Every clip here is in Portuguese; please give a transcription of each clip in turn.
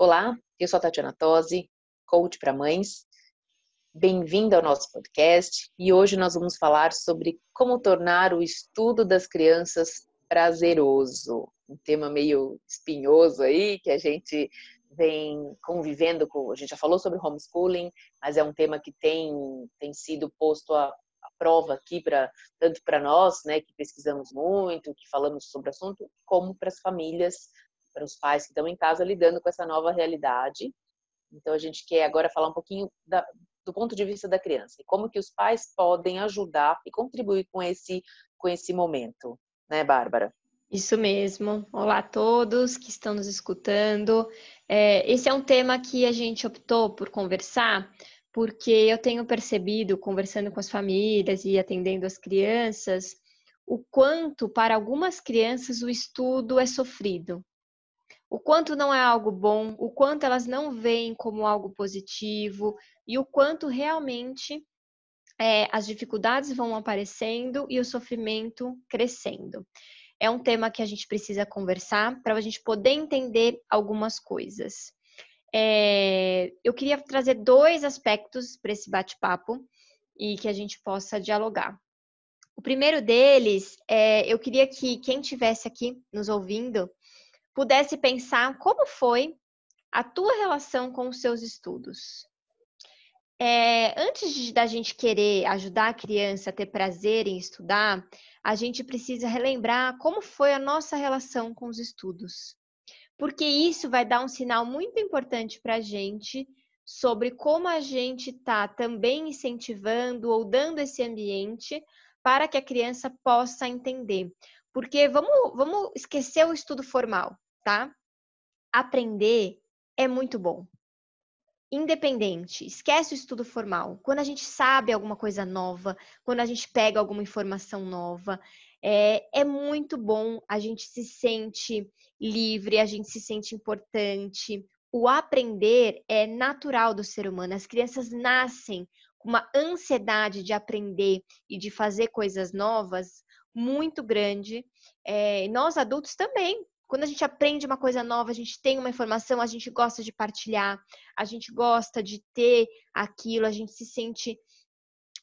Olá, eu sou a Tatiana Tosi, coach para mães. Bem-vinda ao nosso podcast e hoje nós vamos falar sobre como tornar o estudo das crianças prazeroso, um tema meio espinhoso aí que a gente vem convivendo com. A gente já falou sobre homeschooling, mas é um tema que tem, tem sido posto à prova aqui para tanto para nós, né, que pesquisamos muito, que falamos sobre o assunto, como para as famílias, para os pais que estão em casa lidando com essa nova realidade. Então a gente quer agora falar um pouquinho da, do ponto de vista da criança e como que os pais podem ajudar e contribuir com esse com esse momento né, Bárbara? Isso mesmo. Olá a todos que estão nos escutando. É, esse é um tema que a gente optou por conversar, porque eu tenho percebido, conversando com as famílias e atendendo as crianças, o quanto para algumas crianças o estudo é sofrido. O quanto não é algo bom, o quanto elas não veem como algo positivo e o quanto realmente é, as dificuldades vão aparecendo e o sofrimento crescendo. É um tema que a gente precisa conversar para a gente poder entender algumas coisas. É, eu queria trazer dois aspectos para esse bate-papo e que a gente possa dialogar. O primeiro deles é eu queria que quem tivesse aqui nos ouvindo pudesse pensar como foi a tua relação com os seus estudos. É, antes de, da gente querer ajudar a criança a ter prazer em estudar, a gente precisa relembrar como foi a nossa relação com os estudos. Porque isso vai dar um sinal muito importante para a gente sobre como a gente está também incentivando ou dando esse ambiente para que a criança possa entender. Porque vamos, vamos esquecer o estudo formal, tá? Aprender é muito bom independente, esquece o estudo formal. Quando a gente sabe alguma coisa nova, quando a gente pega alguma informação nova, é, é muito bom, a gente se sente livre, a gente se sente importante. O aprender é natural do ser humano. As crianças nascem com uma ansiedade de aprender e de fazer coisas novas muito grande. É, nós adultos também quando a gente aprende uma coisa nova, a gente tem uma informação, a gente gosta de partilhar, a gente gosta de ter aquilo, a gente se sente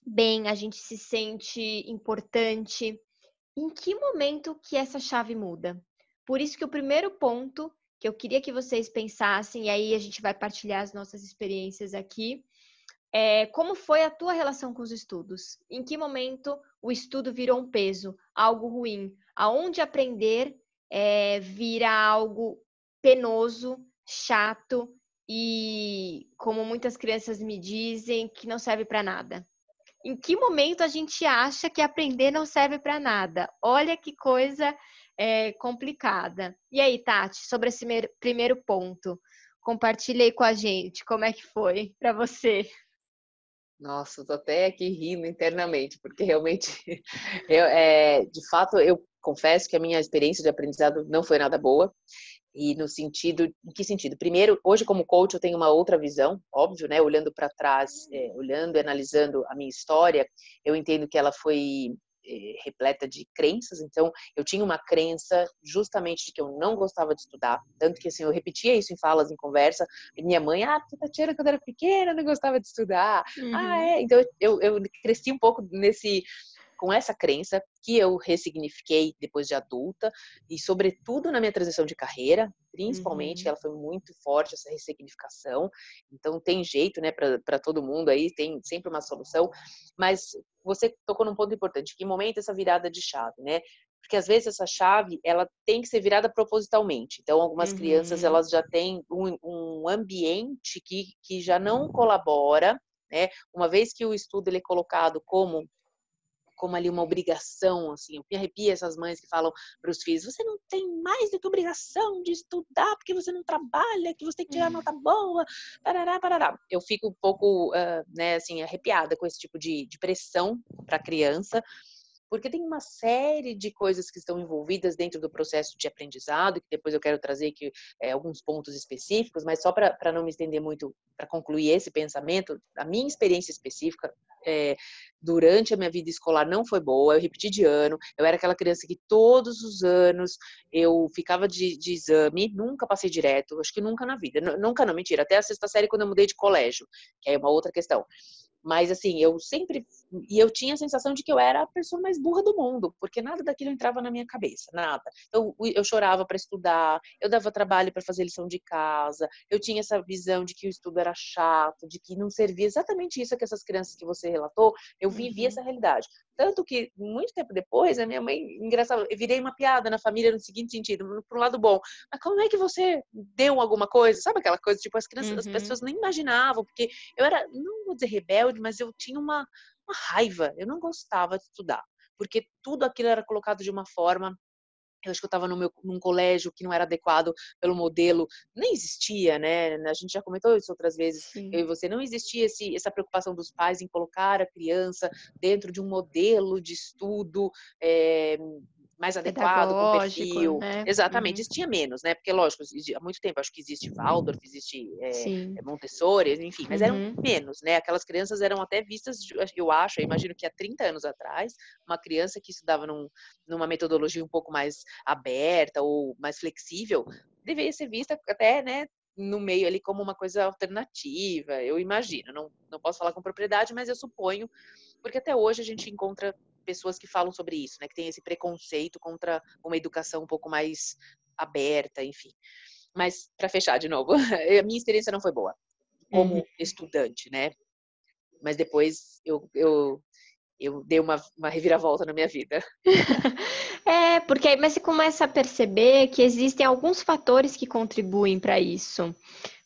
bem, a gente se sente importante. Em que momento que essa chave muda? Por isso que o primeiro ponto que eu queria que vocês pensassem, e aí a gente vai partilhar as nossas experiências aqui, é como foi a tua relação com os estudos? Em que momento o estudo virou um peso, algo ruim? Aonde aprender é, vira algo penoso, chato e, como muitas crianças me dizem, que não serve para nada. Em que momento a gente acha que aprender não serve para nada? Olha que coisa é, complicada. E aí, Tati, sobre esse primeiro ponto, compartilhe aí com a gente como é que foi para você. Nossa, tô até aqui rindo internamente, porque realmente, eu, é, de fato, eu confesso que a minha experiência de aprendizado não foi nada boa. E no sentido, em que sentido? Primeiro, hoje como coach eu tenho uma outra visão, óbvio, né? Olhando para trás, é, olhando e analisando a minha história, eu entendo que ela foi é, repleta de crenças. Então, eu tinha uma crença justamente de que eu não gostava de estudar, tanto que assim eu repetia isso em falas, em conversa. E minha mãe, ah, Tatiana, quando era pequena, não gostava de estudar. Uhum. Ah, é. Então eu, eu cresci um pouco nesse com essa crença que eu ressignifiquei depois de adulta e sobretudo na minha transição de carreira, principalmente, uhum. ela foi muito forte essa ressignificação. Então tem jeito, né, para todo mundo aí, tem sempre uma solução, mas você tocou num ponto importante, que momento essa virada de chave, né? Porque às vezes essa chave, ela tem que ser virada propositalmente. Então algumas uhum. crianças, elas já têm um, um ambiente que, que já não colabora né? Uma vez que o estudo ele é colocado como como ali uma obrigação, assim, eu me arrepia essas mães que falam para os filhos, você não tem mais do que obrigação de estudar porque você não trabalha, que você tem que tirar nota boa, parará, parará. Eu fico um pouco, uh, né, assim, arrepiada com esse tipo de, de pressão para a criança, porque tem uma série de coisas que estão envolvidas dentro do processo de aprendizado, que depois eu quero trazer aqui é, alguns pontos específicos, mas só para não me estender muito, para concluir esse pensamento, a minha experiência específica é, durante a minha vida escolar não foi boa, eu repeti de ano, eu era aquela criança que todos os anos eu ficava de, de exame, nunca passei direto, acho que nunca na vida, nunca não, mentira, até a sexta série quando eu mudei de colégio, que é uma outra questão. Mas assim, eu sempre e eu tinha a sensação de que eu era a pessoa mais burra do mundo, porque nada daquilo entrava na minha cabeça, nada. Então eu chorava para estudar, eu dava trabalho para fazer lição de casa, eu tinha essa visão de que o estudo era chato, de que não servia exatamente isso que essas crianças que você relatou, eu vivia uhum. essa realidade. Tanto que, muito tempo depois, a minha mãe, engraçado, eu virei uma piada na família no seguinte sentido, pro lado bom. Mas como é que você deu alguma coisa? Sabe aquela coisa, tipo, as crianças, uhum. as pessoas nem imaginavam, porque eu era, não vou dizer rebelde, mas eu tinha uma, uma raiva. Eu não gostava de estudar, porque tudo aquilo era colocado de uma forma eu acho que eu estava num colégio que não era adequado pelo modelo, nem existia, né? A gente já comentou isso outras vezes, Sim. eu e você, não existia esse, essa preocupação dos pais em colocar a criança dentro de um modelo de estudo é, mais adequado com o perfil. Né? Exatamente, uhum. tinha menos, né? Porque, lógico, há muito tempo, acho que existe Waldorf, existe é, Montessori, enfim, mas uhum. eram menos, né? Aquelas crianças eram até vistas, eu acho, eu imagino que há 30 anos atrás, uma criança que estudava num, numa metodologia um pouco mais aberta ou mais flexível, deveria ser vista até, né, no meio ali como uma coisa alternativa, eu imagino, não, não posso falar com propriedade, mas eu suponho, porque até hoje a gente encontra pessoas que falam sobre isso, né? Que tem esse preconceito contra uma educação um pouco mais aberta, enfim. Mas para fechar de novo, a minha experiência não foi boa como uhum. estudante, né? Mas depois eu, eu eu dei uma, uma reviravolta na minha vida. é, porque aí você começa a perceber que existem alguns fatores que contribuem para isso.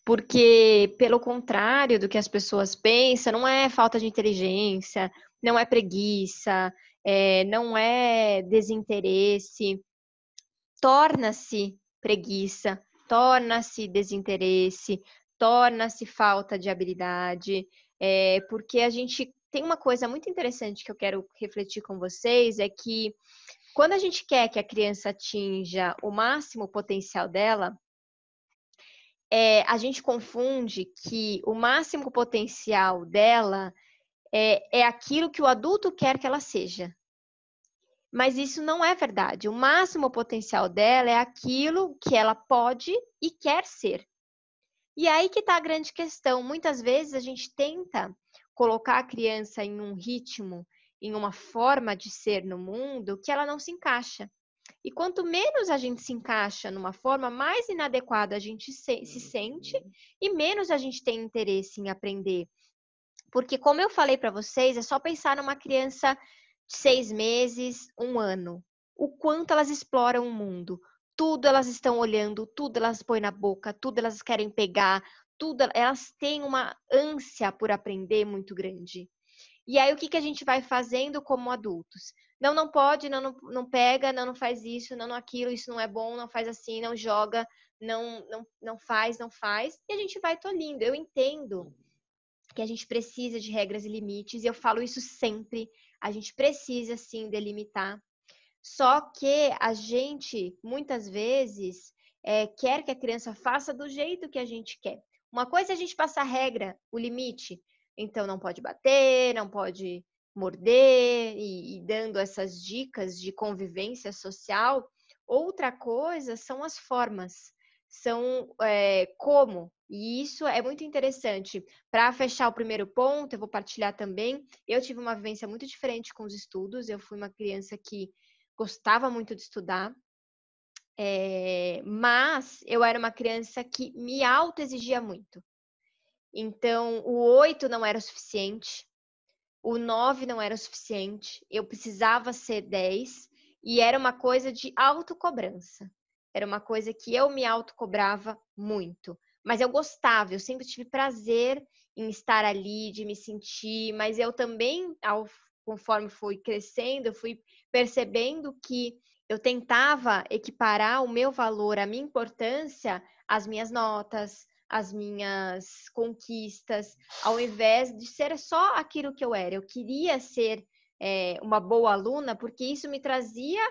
Porque, pelo contrário do que as pessoas pensam, não é falta de inteligência, não é preguiça, é, não é desinteresse, torna-se preguiça, torna-se desinteresse, torna-se falta de habilidade, é, porque a gente tem uma coisa muito interessante que eu quero refletir com vocês, é que quando a gente quer que a criança atinja o máximo potencial dela, é, a gente confunde que o máximo potencial dela é, é aquilo que o adulto quer que ela seja. Mas isso não é verdade. O máximo potencial dela é aquilo que ela pode e quer ser. E aí que está a grande questão. Muitas vezes a gente tenta colocar a criança em um ritmo, em uma forma de ser no mundo que ela não se encaixa. E quanto menos a gente se encaixa numa forma, mais inadequada a gente se, se sente e menos a gente tem interesse em aprender. Porque, como eu falei para vocês, é só pensar numa criança de seis meses, um ano. O quanto elas exploram o mundo. Tudo elas estão olhando, tudo elas põem na boca, tudo elas querem pegar, tudo elas têm uma ânsia por aprender muito grande. E aí, o que, que a gente vai fazendo como adultos? Não, não pode, não, não, não pega, não, não faz isso, não, não aquilo, isso não é bom, não faz assim, não joga, não, não, não faz, não faz. E a gente vai tolindo. Eu entendo que a gente precisa de regras e limites, e eu falo isso sempre. A gente precisa sim delimitar. Só que a gente, muitas vezes, é, quer que a criança faça do jeito que a gente quer. Uma coisa é a gente passar a regra, o limite. Então, não pode bater, não pode morder, e, e dando essas dicas de convivência social. Outra coisa são as formas são é, como. E isso é muito interessante. Para fechar o primeiro ponto, eu vou partilhar também. Eu tive uma vivência muito diferente com os estudos. Eu fui uma criança que gostava muito de estudar, é, mas eu era uma criança que me autoexigia muito. Então, o oito não era o suficiente, o nove não era o suficiente, eu precisava ser dez e era uma coisa de autocobrança. Era uma coisa que eu me autocobrava muito. Mas eu gostava, eu sempre tive prazer em estar ali, de me sentir, mas eu também, ao conforme fui crescendo, eu fui percebendo que eu tentava equiparar o meu valor, a minha importância às minhas notas, às minhas conquistas, ao invés de ser só aquilo que eu era. Eu queria ser é, uma boa aluna porque isso me trazia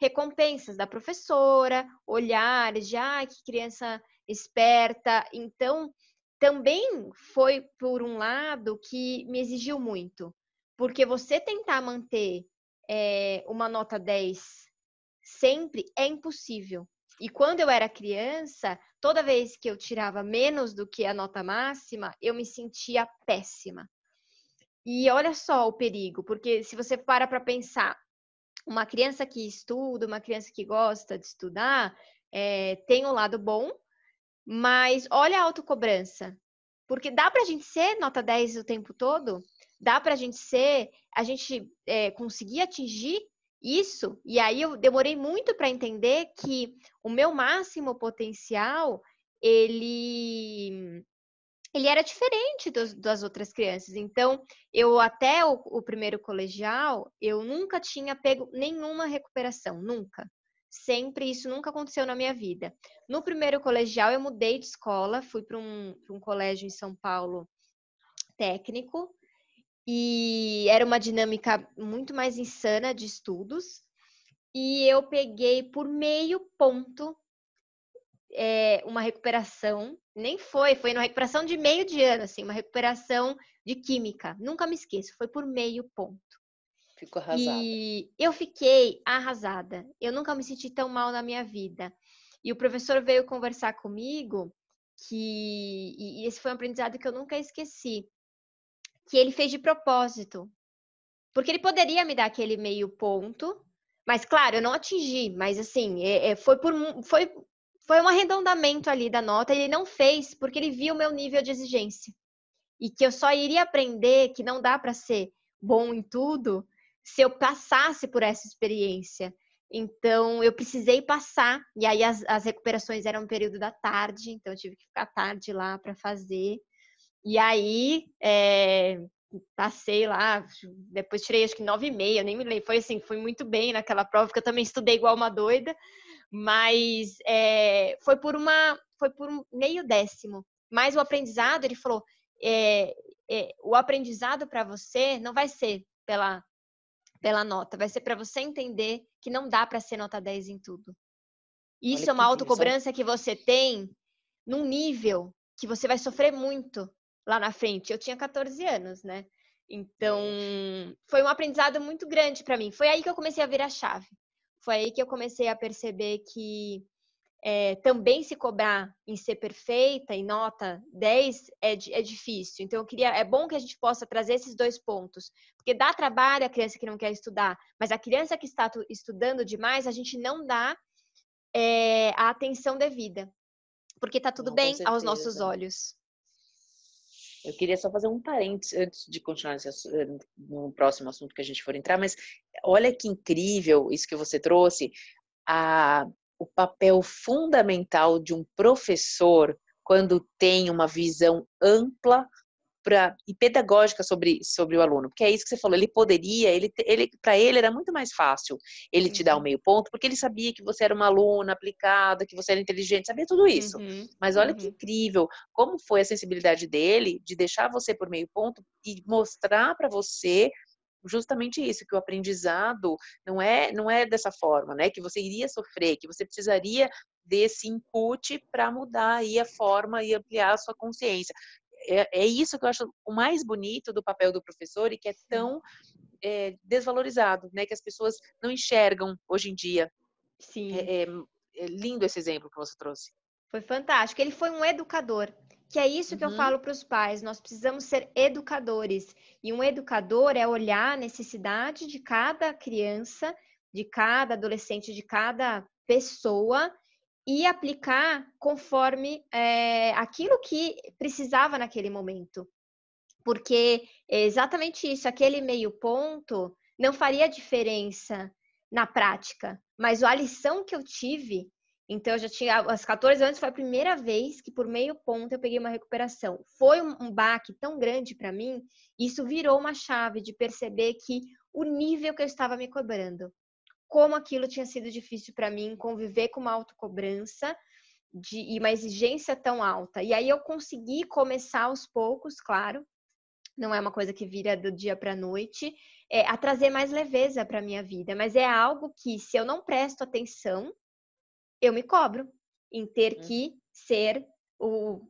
recompensas da professora, olhares de ah, que criança esperta. Então, também foi por um lado que me exigiu muito, porque você tentar manter é, uma nota 10 sempre é impossível. E quando eu era criança, toda vez que eu tirava menos do que a nota máxima, eu me sentia péssima. E olha só o perigo, porque se você para para pensar, uma criança que estuda, uma criança que gosta de estudar, é, tem um lado bom, mas olha a autocobrança. Porque dá para a gente ser nota 10 o tempo todo? Dá para a gente ser, a gente é, conseguir atingir isso? E aí eu demorei muito para entender que o meu máximo potencial, ele ele era diferente dos, das outras crianças. Então, eu até o, o, primeiro colegial, eu nunca tinha pego nenhuma recuperação, nunca. Sempre isso nunca aconteceu na minha vida. No primeiro colegial, eu mudei de escola, fui para um, um colégio em São Paulo técnico, e era uma dinâmica muito mais insana de estudos. E eu peguei por meio ponto é, uma recuperação, nem foi, foi uma recuperação de meio de ano, assim, uma recuperação de química. Nunca me esqueço, foi por meio ponto. Ficou arrasada. E eu fiquei arrasada. Eu nunca me senti tão mal na minha vida. E o professor veio conversar comigo que e esse foi um aprendizado que eu nunca esqueci, que ele fez de propósito. Porque ele poderia me dar aquele meio ponto, mas claro, eu não atingi, mas assim, é, é, foi por foi foi um arredondamento ali da nota, ele não fez porque ele viu o meu nível de exigência. E que eu só iria aprender que não dá para ser bom em tudo se eu passasse por essa experiência. Então, eu precisei passar, e aí as, as recuperações eram no período da tarde, então eu tive que ficar tarde lá para fazer. E aí, é, passei lá, depois tirei acho que nove e meia, nem me lembro. Foi assim, foi muito bem naquela prova, porque eu também estudei igual uma doida mas é, foi por uma foi por um meio décimo. Mas o aprendizado, ele falou, é, é, o aprendizado para você não vai ser pela pela nota, vai ser para você entender que não dá para ser nota 10 em tudo. Isso Olha é uma autocobrança que você tem num nível que você vai sofrer muito lá na frente. Eu tinha 14 anos, né? Então, foi um aprendizado muito grande para mim. Foi aí que eu comecei a virar chave foi aí que eu comecei a perceber que é, também se cobrar em ser perfeita, em nota 10, é, é difícil. Então, eu queria, é bom que a gente possa trazer esses dois pontos. Porque dá trabalho a criança que não quer estudar, mas a criança que está estudando demais, a gente não dá é, a atenção devida. Porque está tudo não, bem aos nossos olhos. Eu queria só fazer um parênteses antes de continuar eh, no próximo assunto que a gente for entrar, mas olha que incrível isso que você trouxe, a, o papel fundamental de um professor quando tem uma visão ampla pra, e pedagógica sobre, sobre o aluno, porque é isso que você falou, ele poderia, ele, ele para ele era muito mais fácil ele te dar o um meio ponto, porque ele sabia que você era uma aluna aplicada, que você era inteligente, sabia tudo isso. Uhum. Mas olha uhum. que incrível, como foi a sensibilidade dele de deixar você por meio ponto e mostrar para você justamente isso, que o aprendizado não é não é dessa forma, né? Que você iria sofrer, que você precisaria desse input para mudar aí a forma e ampliar a sua consciência é, é, isso que eu acho o mais bonito do papel do professor e que é tão é, desvalorizado, né? Que as pessoas não enxergam hoje em dia. Sim. É, é, é lindo esse exemplo que você trouxe. Foi fantástico. Ele foi um educador. Que é isso que uhum. eu falo para os pais. Nós precisamos ser educadores. E um educador é olhar a necessidade de cada criança, de cada adolescente, de cada pessoa e aplicar conforme é, aquilo que precisava naquele momento. Porque é exatamente isso, aquele meio ponto não faria diferença na prática, mas a lição que eu tive Então, eu já tinha, aos 14 anos, foi a primeira vez que, por meio ponto, eu peguei uma recuperação. Foi um baque tão grande para mim, isso virou uma chave de perceber que o nível que eu estava me cobrando, como aquilo tinha sido difícil para mim, conviver com uma autocobrança de, e uma exigência tão alta. E aí eu consegui começar aos poucos, claro, não é uma coisa que vira do dia para a noite, é, a trazer mais leveza para minha vida, mas é algo que, se eu não presto atenção, eu me cobro em ter hum. que ser o,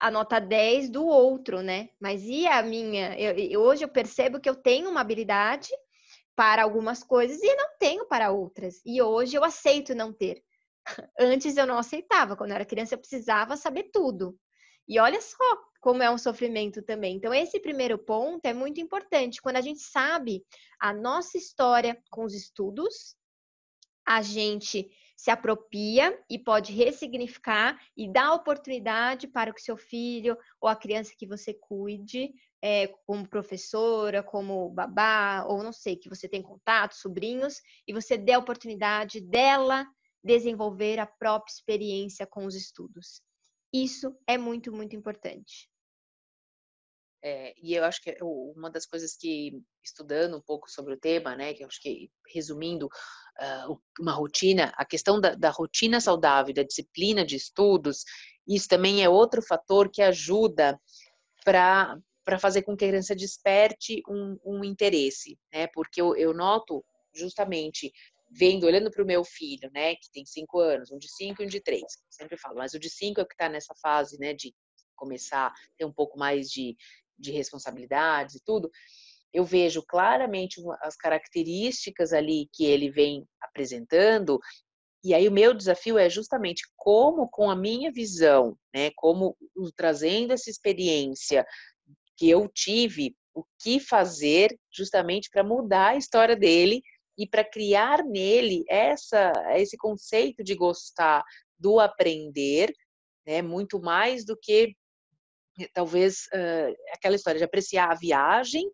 a nota 10 do outro, né? Mas e a minha? Eu, eu, hoje eu percebo que eu tenho uma habilidade para algumas coisas e não tenho para outras. E hoje eu aceito não ter. Antes eu não aceitava. Quando eu era criança, eu precisava saber tudo. E olha só como é um sofrimento também. Então, esse primeiro ponto é muito importante. Quando a gente sabe a nossa história com os estudos, a gente se apropria e pode ressignificar e dar oportunidade para que seu filho ou a criança que você cuide, é, como professora, como babá, ou não sei, que você tem contato, sobrinhos, e você dê a oportunidade dela desenvolver a própria experiência com os estudos. Isso é muito, muito importante. É, e eu acho que uma das coisas que, estudando um pouco sobre o tema, né, que eu acho que, resumindo, uh, uma rotina, a questão da, da, rotina saudável, da disciplina de estudos, isso também é outro fator que ajuda para para fazer com que a criança desperte um, um interesse, né? Porque eu, eu noto justamente vendo, olhando para o meu filho, né, que tem cinco anos, um de cinco e um de três, sempre falo, mas o de cinco é o que está nessa fase, né, de começar a ter um pouco mais de, de responsabilidades e tudo, eu vejo claramente as características ali que ele vem apresentando, e aí o meu desafio é justamente como com a minha visão, né, como trazendo essa experiência que eu tive, o que fazer justamente para mudar a história dele e para criar nele essa esse conceito de gostar do aprender, né, muito mais do que talvez uh, aquela história de apreciar a viagem,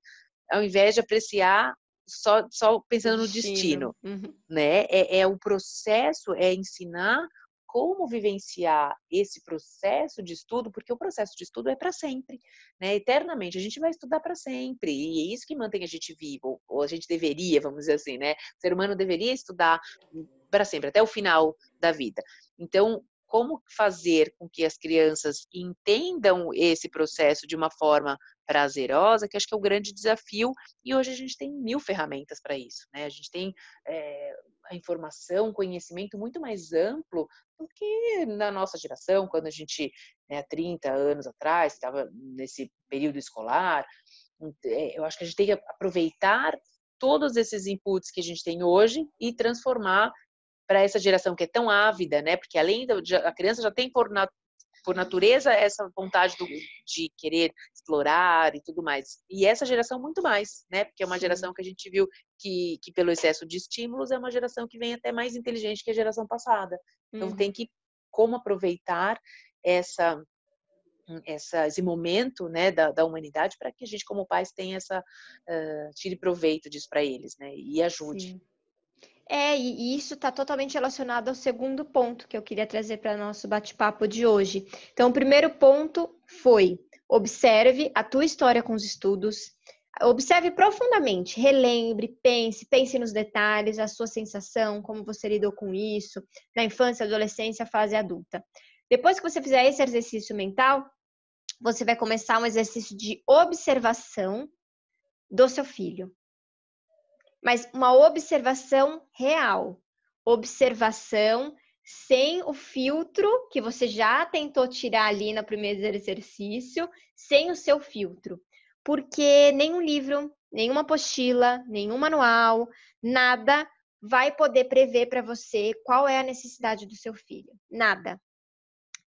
ao invés de apreciar só, só pensando no destino, uhum. né? É, é o processo, é ensinar como vivenciar esse processo de estudo, porque o processo de estudo é para sempre, né? Eternamente, a gente vai estudar para sempre, e é isso que mantém a gente vivo, ou a gente deveria, vamos dizer assim, né? O ser humano deveria estudar para sempre, até o final da vida. Então, como fazer com que as crianças entendam esse processo de uma forma prazerosa, que acho que é o grande desafio, e hoje a gente tem mil ferramentas para isso, né? A gente tem é, a informação, conhecimento muito mais amplo do que na nossa geração, quando a gente, né, há 30 anos atrás, estava nesse período escolar. É, eu acho que a gente tem que aproveitar todos esses inputs que a gente tem hoje e transformar para essa geração que é tão ávida, né? Porque além da a criança já tem por, por natureza essa vontade do, de querer explorar e tudo mais. E essa geração muito mais, né? Porque é uma geração que a gente viu que, que pelo excesso de estímulos é uma geração que vem até mais inteligente que a geração passada. Então uhum. tem que como aproveitar essa essa, esse momento né, da, da humanidade para que a gente, como pais, tenha essa uh, tire proveito disso para eles, né, e ajude. Sim. É, e isso está totalmente relacionado ao segundo ponto que eu queria trazer para nosso bate-papo de hoje. Então, o primeiro ponto foi: observe a tua história com os estudos, observe profundamente, relembre, pense, pense nos detalhes, a sua sensação, como você lidou com isso, na infância, adolescência, fase adulta. Depois que você fizer esse exercício mental, você vai começar um exercício de observação do seu filho mas uma observação real. Observação sem o filtro que você já tentou tirar ali no primeiro exercício, sem o seu filtro. Porque nenhum livro, nenhuma apostila, nenhum manual, nada vai poder prever para você qual é a necessidade do seu filho. Nada.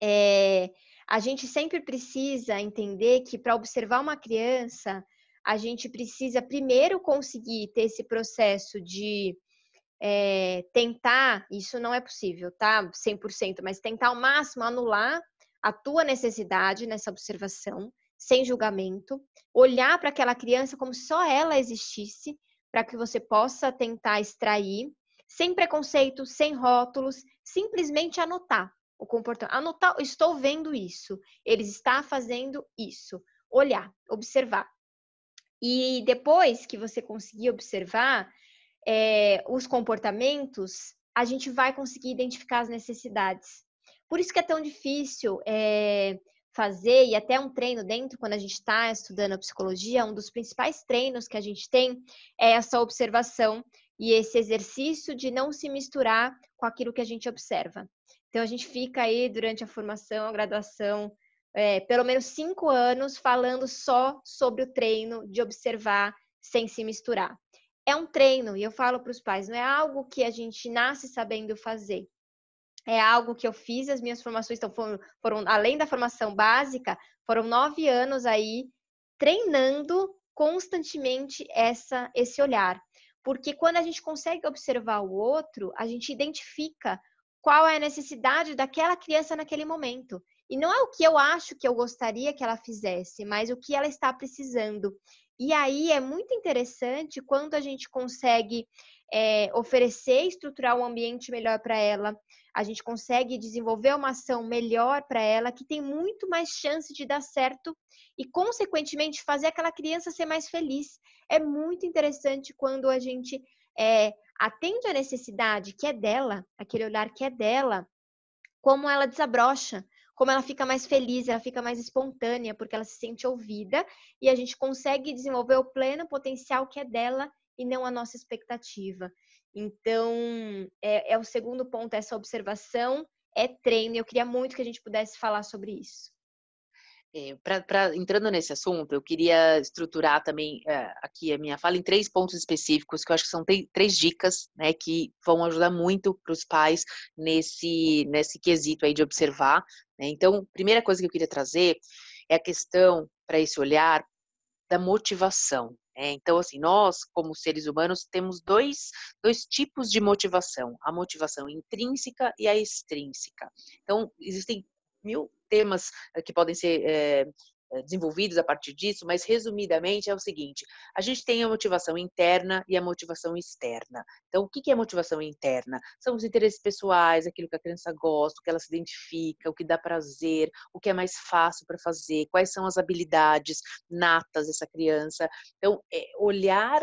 É, a gente sempre precisa entender que para observar uma criança, a gente precisa primeiro conseguir ter esse processo de é, tentar, isso não é possível, tá? 100%, mas tentar ao máximo anular a tua necessidade nessa observação, sem julgamento, olhar para aquela criança como só ela existisse, para que você possa tentar extrair sem preconceito, sem rótulos, simplesmente anotar o comportamento. Anotar, estou vendo isso, eles estão fazendo isso. Olhar, observar. E depois que você conseguir observar é, os comportamentos, a gente vai conseguir identificar as necessidades. Por isso que é tão difícil é, fazer, e até um treino dentro, quando a gente está estudando a psicologia, um dos principais treinos que a gente tem é essa observação e esse exercício de não se misturar com aquilo que a gente observa. Então, a gente fica aí durante a formação, a graduação, é, pelo menos cinco anos falando só sobre o treino de observar sem se misturar. É um treino, e eu falo para os pais, não é algo que a gente nasce sabendo fazer. É algo que eu fiz, as minhas formações então, foram, foram além da formação básica, foram nove anos aí treinando constantemente essa, esse olhar. Porque quando a gente consegue observar o outro, a gente identifica qual é a necessidade daquela criança naquele momento. E não é o que eu acho que eu gostaria que ela fizesse, mas o que ela está precisando. E aí é muito interessante quando a gente consegue é, oferecer estruturar um ambiente melhor para ela, a gente consegue desenvolver uma ação melhor para ela, que tem muito mais chance de dar certo e, consequentemente, fazer aquela criança ser mais feliz. É muito interessante quando a gente é, atende a necessidade que é dela, aquele olhar que é dela, como ela desabrocha, como ela fica mais feliz, ela fica mais espontânea, porque ela se sente ouvida e a gente consegue desenvolver o pleno potencial que é dela e não a nossa expectativa. Então, é, é o segundo ponto, essa observação é treino. Eu queria muito que a gente pudesse falar sobre isso. É, pra, pra, entrando nesse assunto, eu queria estruturar também é, aqui a minha fala em três pontos específicos, que eu acho que são três dicas né, que vão ajudar muito para os pais nesse, nesse quesito aí de observar. Né? Então, primeira coisa que eu queria trazer é a questão para esse olhar da motivação. Né? Então, assim, nós, como seres humanos, temos dois, dois tipos de motivação: a motivação intrínseca e a extrínseca. Então, existem mil temas eh, que podem ser é, desenvolvidos a partir disso, mas resumidamente é o seguinte: a gente tem a motivação interna e a motivação externa. Então, o que é motivação interna? São os interesses pessoais, aquilo que a criança gosta, o que ela se identifica, o que dá prazer, o que é mais fácil para fazer, quais são as habilidades natas dessa criança. Então, é olhar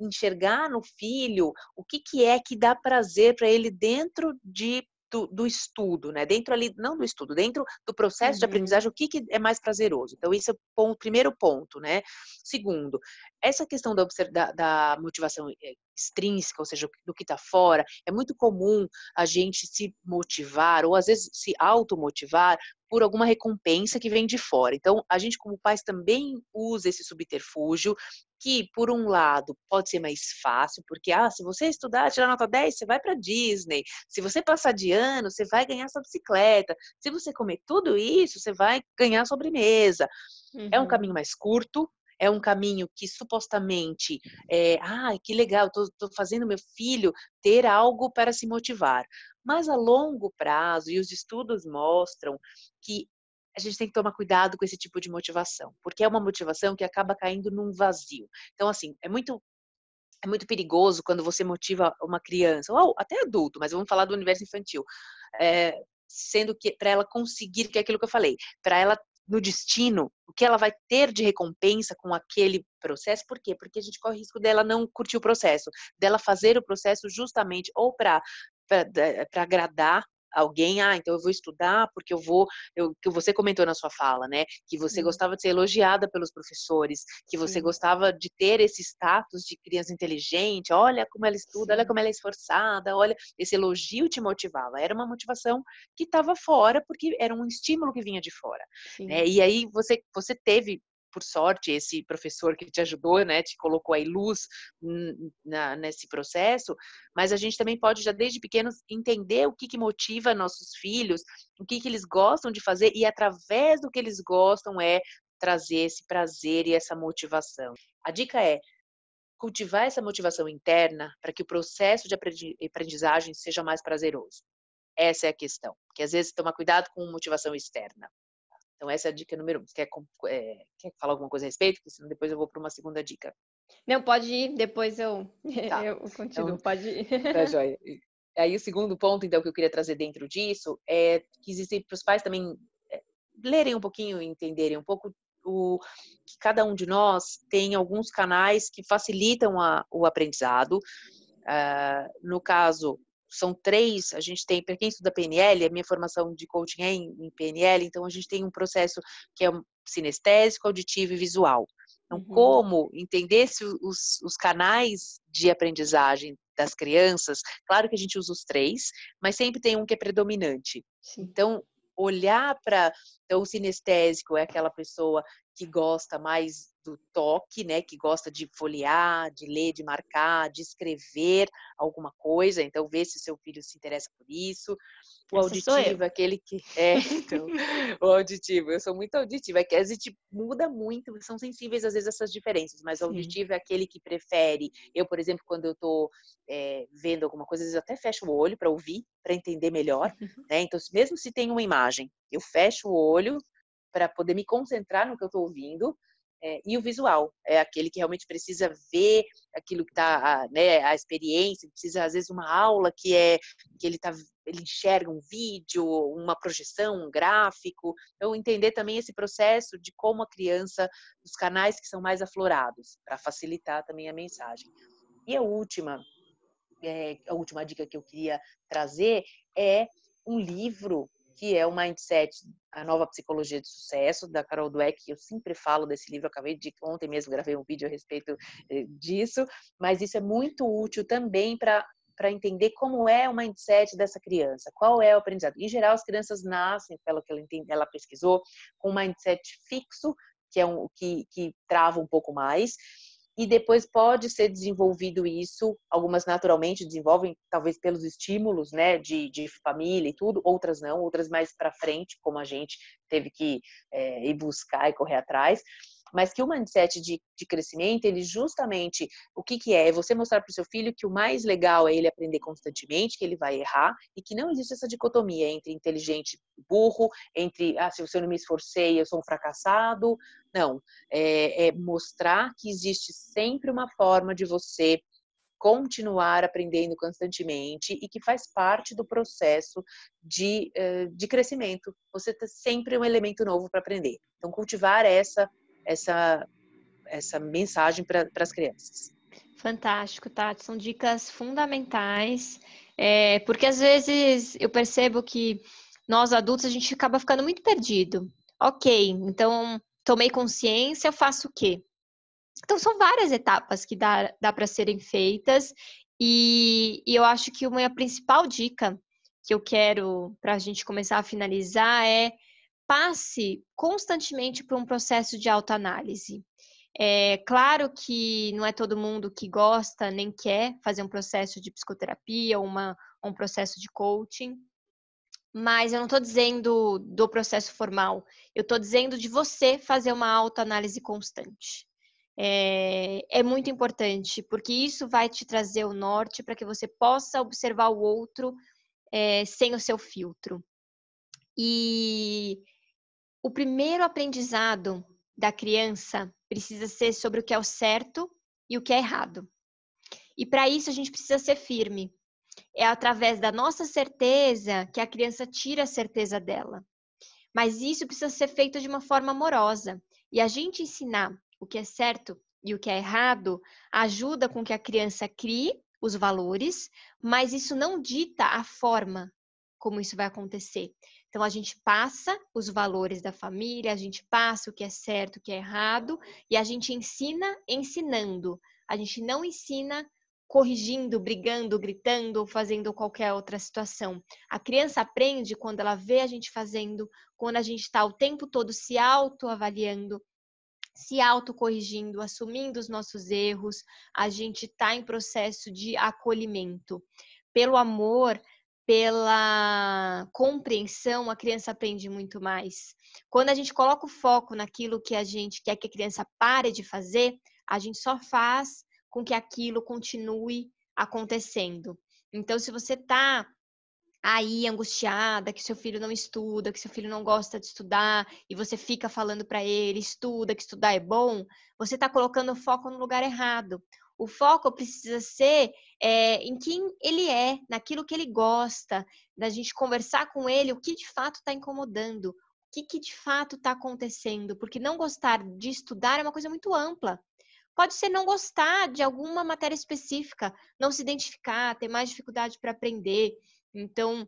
enxergar no filho o que, que é que dá prazer para ele dentro de do, do, estudo, né? Dentro ali, não do estudo, dentro do processo uhum. de aprendizagem, o que, que é mais prazeroso. Então, esse é o ponto, primeiro ponto, né? Segundo, essa questão da, da, da motivação eh, extrínseca, ou seja, do que está fora, é muito comum a gente se motivar, ou às vezes se automotivar por alguma recompensa que vem de fora. Então, a gente, como pais, também usa esse subterfúgio, que, por um lado, pode ser mais fácil, porque, ah, se você estudar, tirar nota 10, você vai para Disney. Se você passar de ano, você vai ganhar sua bicicleta. Se você comer tudo isso, você vai ganhar sobremesa. Uhum. É um uhum. caminho mais curto, é um caminho que supostamente, é, ah, que legal, estou fazendo meu filho ter algo para se motivar. Mas a longo prazo, e os estudos mostram que a gente tem que tomar cuidado com esse tipo de motivação, porque é uma motivação que acaba caindo num vazio. Então, assim, é muito é muito perigoso quando você motiva uma criança, ou até adulto, mas vamos falar do universo infantil, é, sendo que para ela conseguir, que é aquilo que eu falei, para ela no destino, o que ela vai ter de recompensa com aquele processo, por quê? Porque a gente corre o risco dela não curtir o processo, dela fazer o processo justamente ou para agradar alguém, ah, então eu vou estudar porque eu vou, eu, que você comentou na sua fala, né, que você gostava de ser elogiada pelos professores, que você Sim. gostava de ter esse status de criança inteligente, olha como ela estuda, Sim. olha como ela é esforçada, olha, esse elogio te motivava, era uma motivação que estava fora porque era um estímulo que vinha de fora, né? E aí você você teve por sorte, esse professor que te ajudou, né, te colocou aí luz na, nesse processo, mas a gente também pode já desde pequenos entender o que, que motiva nossos filhos, o que, que eles gostam de fazer e através do que eles gostam é trazer esse prazer e essa motivação. A dica é cultivar essa motivação interna para que o processo de aprendizagem seja mais prazeroso. Essa é a questão. Que às vezes toma cuidado com motivação externa. Então, essa é a dica número um. Você quer, é, quer falar alguma coisa a respeito? Porque senão depois eu vou para uma segunda dica. Não, pode ir, depois eu, tá. eu continuo, então, pode ir. Tá, joia. Aí o segundo ponto, então, que eu queria trazer dentro disso é que existem para os pais também é, lerem um pouquinho entenderem um pouco o, que cada um de nós tem alguns canais que facilitam a, o aprendizado. Uh, no caso, são três, a gente tem, para quem estuda PNL, a minha formação de coaching é em, em, PNL, então a gente tem um processo que é sinestésico, auditivo e visual. Então, uhum. como entender se os, os canais de aprendizagem das crianças, claro que a gente usa os três, mas sempre tem um que é predominante. Sim. Então, olhar para então, o sinestésico é aquela pessoa que gosta mais do toque, né, que gosta de folhear, de ler, de marcar, de escrever alguma coisa, então vê se seu filho se interessa por isso. O Essa auditivo, aquele que é, então, o auditivo, eu sou muito auditiva, é que a gente muda muito, são sensíveis às vezes essas diferenças, mas o auditivo é aquele que prefere. Eu, por exemplo, quando eu estou é, vendo alguma coisa, às vezes eu até fecho o olho para ouvir, para entender melhor, né? Então, mesmo se tem uma imagem, eu fecho o olho para poder me concentrar no que eu estou ouvindo. É, e o visual é aquele que realmente precisa ver aquilo que está, né, a experiência, precisa às vezes uma aula que é que ele tá, ele enxerga um vídeo, uma projeção, um gráfico. Então entender também esse processo de como a criança, os canais que são mais aflorados, para facilitar também a mensagem. E a última, é, a última dica que eu queria trazer é um livro que é o Mindset, a nova psicologia de sucesso, da Carol Dweck. Eu sempre falo desse livro, acabei de ontem mesmo gravei um vídeo a respeito eh, disso, mas isso é muito útil também para para entender como é o mindset dessa criança, qual é o aprendizado. Em geral, as crianças nascem, pelo que ela, entende, ela pesquisou, com um mindset fixo, que é um que, que trava um pouco mais, e depois pode ser desenvolvido isso, algumas naturalmente desenvolvem, talvez pelos estímulos, né, de, de família e tudo, outras não, outras mais para frente, como a gente teve que é, ir buscar e correr atrás mas que o mindset de, de crescimento, ele justamente, o que que é? É você mostrar para o seu filho que o mais legal é ele aprender constantemente, que ele vai errar, e que não existe essa dicotomia entre inteligente e burro, entre, ah, se eu não me esforcei, eu sou um fracassado. Não, é, é mostrar que existe sempre uma forma de você continuar aprendendo constantemente e que faz parte do processo de, eh, de crescimento. Você tem sempre um elemento novo para aprender. Então, cultivar essa essa, essa mensagem para as crianças. Fantástico, Tati. São dicas fundamentais, é, porque às vezes eu percebo que nós adultos a gente acaba ficando muito perdido. Ok, então tomei consciência, eu faço o quê? Então são várias etapas que dá, dá para serem feitas e, e eu acho que uma principal dica que eu quero para a gente começar a finalizar é passe constantemente por um processo de autoanálise. É claro que não é todo mundo que gosta nem quer fazer um processo de psicoterapia ou um processo de coaching, mas eu não estou dizendo do processo formal, eu estou dizendo de você fazer uma autoanálise constante. É, é, muito importante, porque isso vai te trazer o norte para que você possa observar o outro é, sem o seu filtro. E o primeiro aprendizado da criança precisa ser sobre o que é o certo e o que é errado. E para isso a gente precisa ser firme. É através da nossa certeza que a criança tira a certeza dela. Mas isso precisa ser feito de uma forma amorosa. E a gente ensinar o que é certo e o que é errado ajuda com que a criança crie os valores, mas isso não dita a forma como isso vai acontecer. Então, a gente passa os valores da família, a gente passa o que é certo, o que é errado, e a gente ensina ensinando. A gente não ensina corrigindo, brigando, gritando ou fazendo qualquer outra situação. A criança aprende quando ela vê a gente fazendo, quando a gente está o tempo todo se autoavaliando, se autocorrigindo, assumindo os nossos erros, a gente está em processo de acolhimento. Pelo amor, pela compreensão, a criança aprende muito mais. Quando a gente coloca o foco naquilo que a gente quer que a criança pare de fazer, a gente só faz com que aquilo continue acontecendo. Então, se você está aí angustiada que seu filho não estuda, que seu filho não gosta de estudar e você fica falando para ele, estuda, que estudar é bom, você está colocando o foco no lugar errado. O foco precisa ser é, em quem ele é, naquilo que ele gosta, da gente conversar com ele o que de fato está incomodando, o que, que de fato está acontecendo, porque não gostar de estudar é uma coisa muito ampla. Pode ser não gostar de alguma matéria específica, não se identificar, ter mais dificuldade para aprender. Então,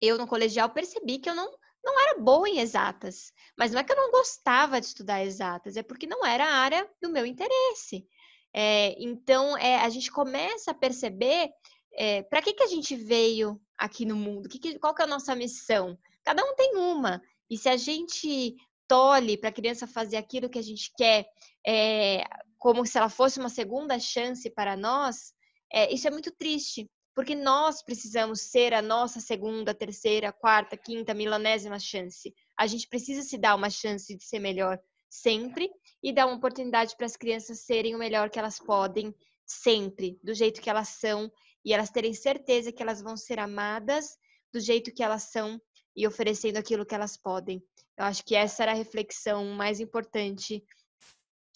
eu no colegial percebi que eu não, não era boa em exatas. Mas não é que eu não gostava de estudar exatas, é porque não era a área do meu interesse. É, então, é, a gente começa a perceber é, para que, que a gente veio aqui no mundo, que que, qual que é a nossa missão. Cada um tem uma. E se a gente tolhe para a criança fazer aquilo que a gente quer, é, como se ela fosse uma segunda chance para nós, é, isso é muito triste, porque nós precisamos ser a nossa segunda, terceira, quarta, quinta, milanésima chance. A gente precisa se dar uma chance de ser melhor sempre e dar uma oportunidade para as crianças serem o melhor que elas podem sempre, do jeito que elas são e elas terem certeza que elas vão ser amadas do jeito que elas são e oferecendo aquilo que elas podem. Eu acho que essa era a reflexão mais importante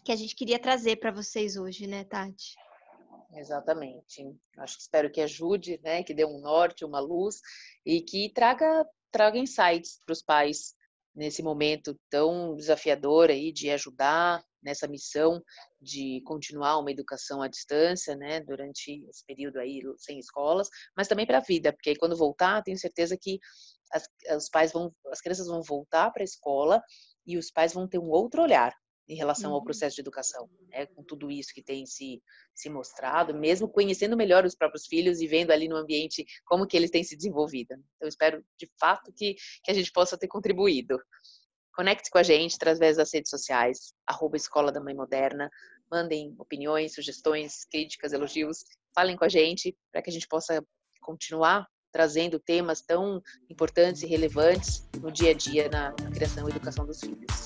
que a gente queria trazer para vocês hoje, né, Tati? Exatamente. Acho que espero que ajude, né, que dê um norte, uma luz e que traga traga insights para os pais nesse momento tão desafiador aí de ajudar nessa missão de continuar uma educação à distância, né, durante esse período aí sem escolas, mas também para a vida, porque aí quando voltar, tenho certeza que as, os pais vão, as crianças vão voltar para a escola e os pais vão ter um outro olhar em relação ao uhum. processo de educação, né? com tudo isso que tem se, se mostrado, mesmo conhecendo melhor os próprios filhos e vendo ali no ambiente como que eles têm se desenvolvido. Então, espero de fato que, que a gente possa ter contribuído. Conecte com a gente através das redes sociais, arroba Escola da Mãe Moderna, mandem opiniões, sugestões, críticas, elogios, falem com a gente para que a gente possa continuar trazendo temas tão importantes e relevantes no dia a dia na criação e educação dos filhos.